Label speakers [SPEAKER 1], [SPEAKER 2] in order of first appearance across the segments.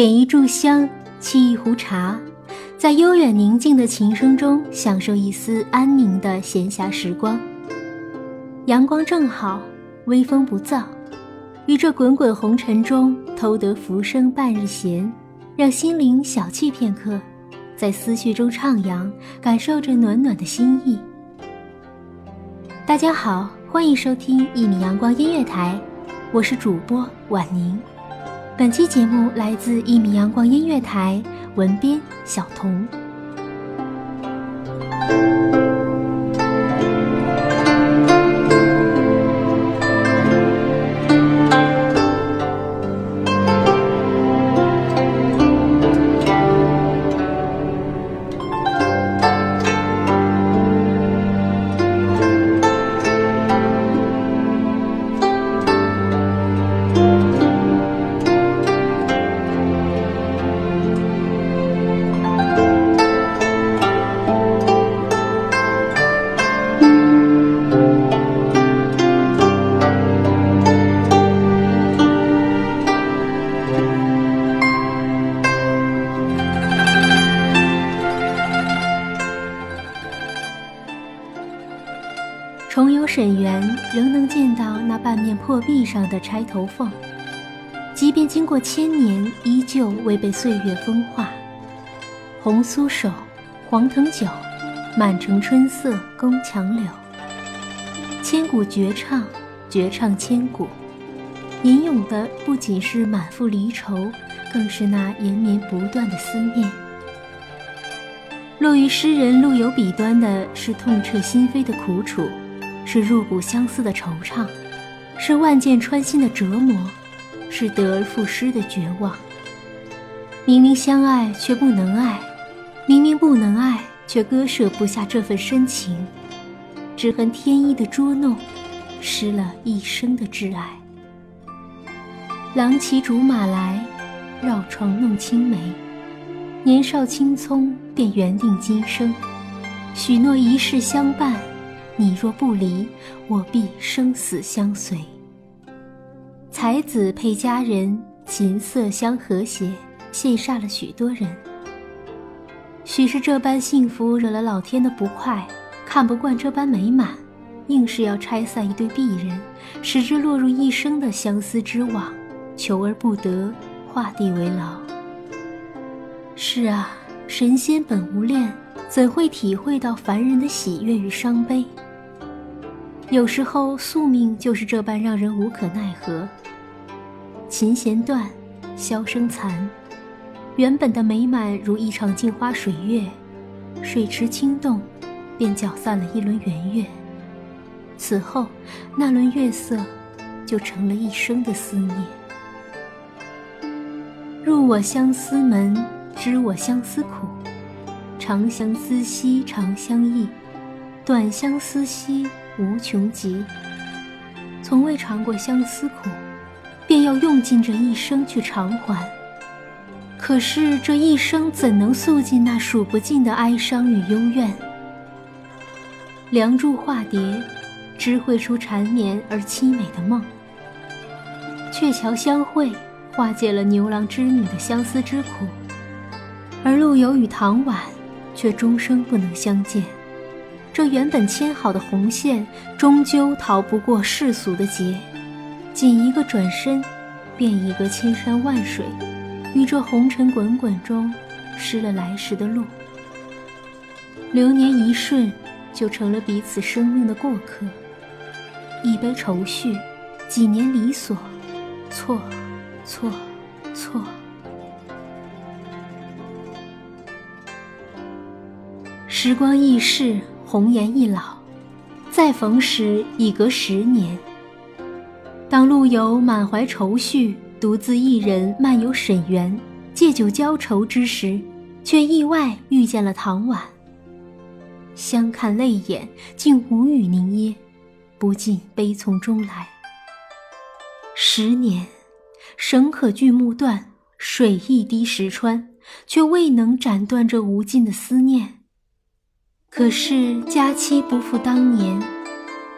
[SPEAKER 1] 点一炷香，沏一壶茶，在悠远宁静的琴声中，享受一丝安宁的闲暇时光。阳光正好，微风不燥，于这滚滚红尘中偷得浮生半日闲，让心灵小憩片刻，在思绪中徜徉，感受着暖暖的心意。大家好，欢迎收听一米阳光音乐台，我是主播婉宁。本期节目来自一米阳光音乐台，文编小童。重游沈园，仍能见到那半面破壁上的钗头凤，即便经过千年，依旧未被岁月风化。红酥手，黄藤酒，满城春色宫墙柳。千古绝唱，绝唱千古，吟咏的不仅是满腹离愁，更是那延绵不断的思念。落于诗人陆游笔端的是痛彻心扉的苦楚。是入骨相思的惆怅，是万箭穿心的折磨，是得而复失的绝望。明明相爱却不能爱，明明不能爱却割舍不下这份深情，只恨天意的捉弄，失了一生的挚爱。郎骑竹马来，绕床弄青梅，年少青葱便缘定今生，许诺一世相伴。你若不离，我必生死相随。才子配佳人，琴瑟相和谐，羡煞了许多人。许是这般幸福惹了老天的不快，看不惯这般美满，硬是要拆散一对璧人，使之落入一生的相思之网，求而不得，画地为牢。是啊，神仙本无恋，怎会体会到凡人的喜悦与伤悲？有时候宿命就是这般让人无可奈何。琴弦断，箫声残，原本的美满如一场镜花水月，水池轻动，便搅散了一轮圆月。此后，那轮月色就成了一生的思念。入我相思门，知我相思苦。长相思兮长相忆，短相思兮无穷极。从未尝过相思苦，便要用尽这一生去偿还。可是这一生怎能诉尽那数不尽的哀伤与幽怨？梁祝化蝶。知绘出缠绵而凄美的梦，鹊桥相会，化解了牛郎织女的相思之苦；而陆游与唐婉，却终生不能相见。这原本牵好的红线，终究逃不过世俗的劫。仅一个转身，便一个千山万水，于这红尘滚滚中，失了来时的路。流年一瞬，就成了彼此生命的过客。一杯愁绪，几年离索，错，错，错。时光易逝，红颜易老，再逢时已隔十年。当陆游满怀愁绪，独自一人漫游沈园，借酒浇愁之时，却意外遇见了唐婉。相看泪眼，竟无语凝噎。不禁悲从中来。十年，绳可锯木断，水一滴石穿，却未能斩断这无尽的思念。可是佳期不复当年，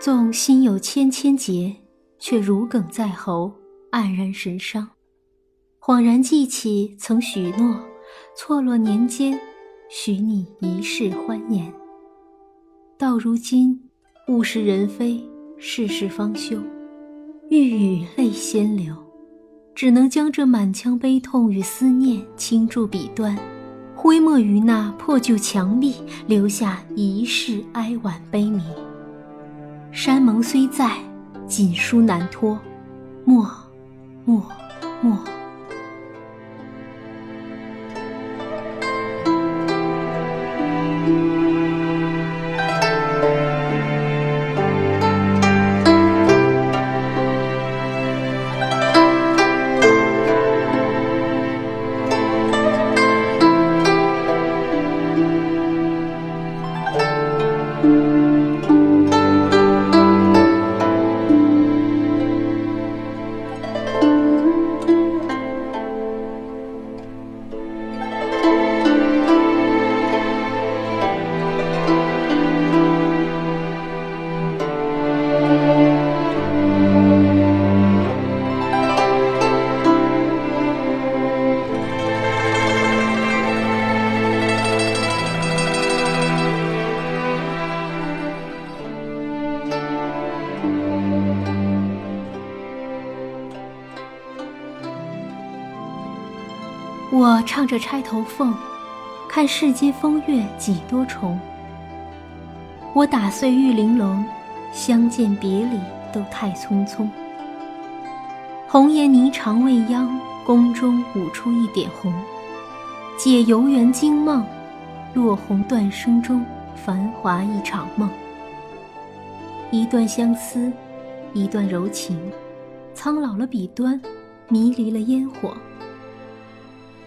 [SPEAKER 1] 纵心有千千结，却如鲠在喉，黯然神伤。恍然记起曾许诺，错落年间，许你一世欢颜。到如今。物是人非，世事方休，欲语泪先流，只能将这满腔悲痛与思念倾注笔端，挥墨于那破旧墙壁，留下一世哀婉悲鸣。山盟虽在，锦书难托，莫，莫，莫。唱着钗头凤，看世间风月几多重。我打碎玉玲珑，相见别离都太匆匆。红颜霓裳未央，宫中舞出一点红。解游园惊梦，落红断声中，繁华一场梦。一段相思，一段柔情，苍老了笔端，迷离了烟火。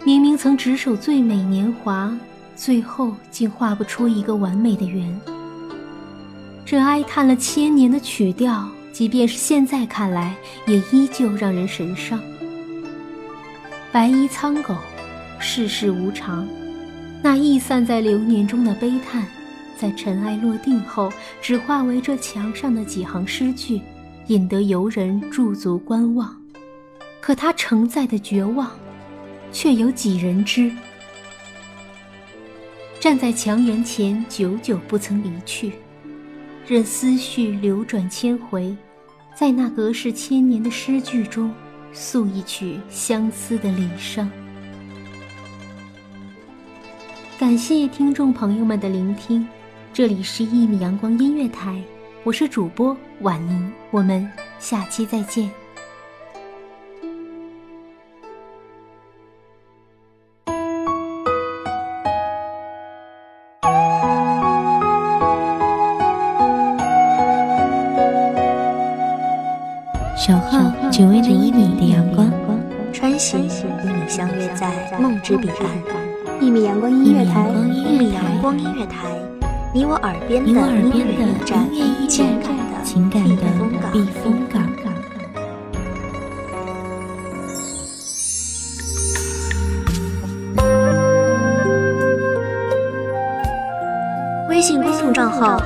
[SPEAKER 1] 明明曾执手最美年华，最后竟画不出一个完美的圆。这哀叹了千年的曲调，即便是现在看来，也依旧让人神伤。白衣苍狗，世事无常。那溢散在流年中的悲叹，在尘埃落定后，只化为这墙上的几行诗句，引得游人驻足观望。可他承载的绝望。却有几人知？站在墙垣前，久久不曾离去，任思绪流转千回，在那隔世千年的诗句中，诉一曲相思的离殇。感谢听众朋友们的聆听，这里是《一米阳光音乐台》，我是主播婉宁，我们下期再见。
[SPEAKER 2] 守候只为那一米的阳光，
[SPEAKER 3] 穿行与你相约在梦之彼岸。
[SPEAKER 4] 一米阳光音乐台，
[SPEAKER 3] 一米阳光音乐台，你我耳边的音乐驿站，
[SPEAKER 2] 情感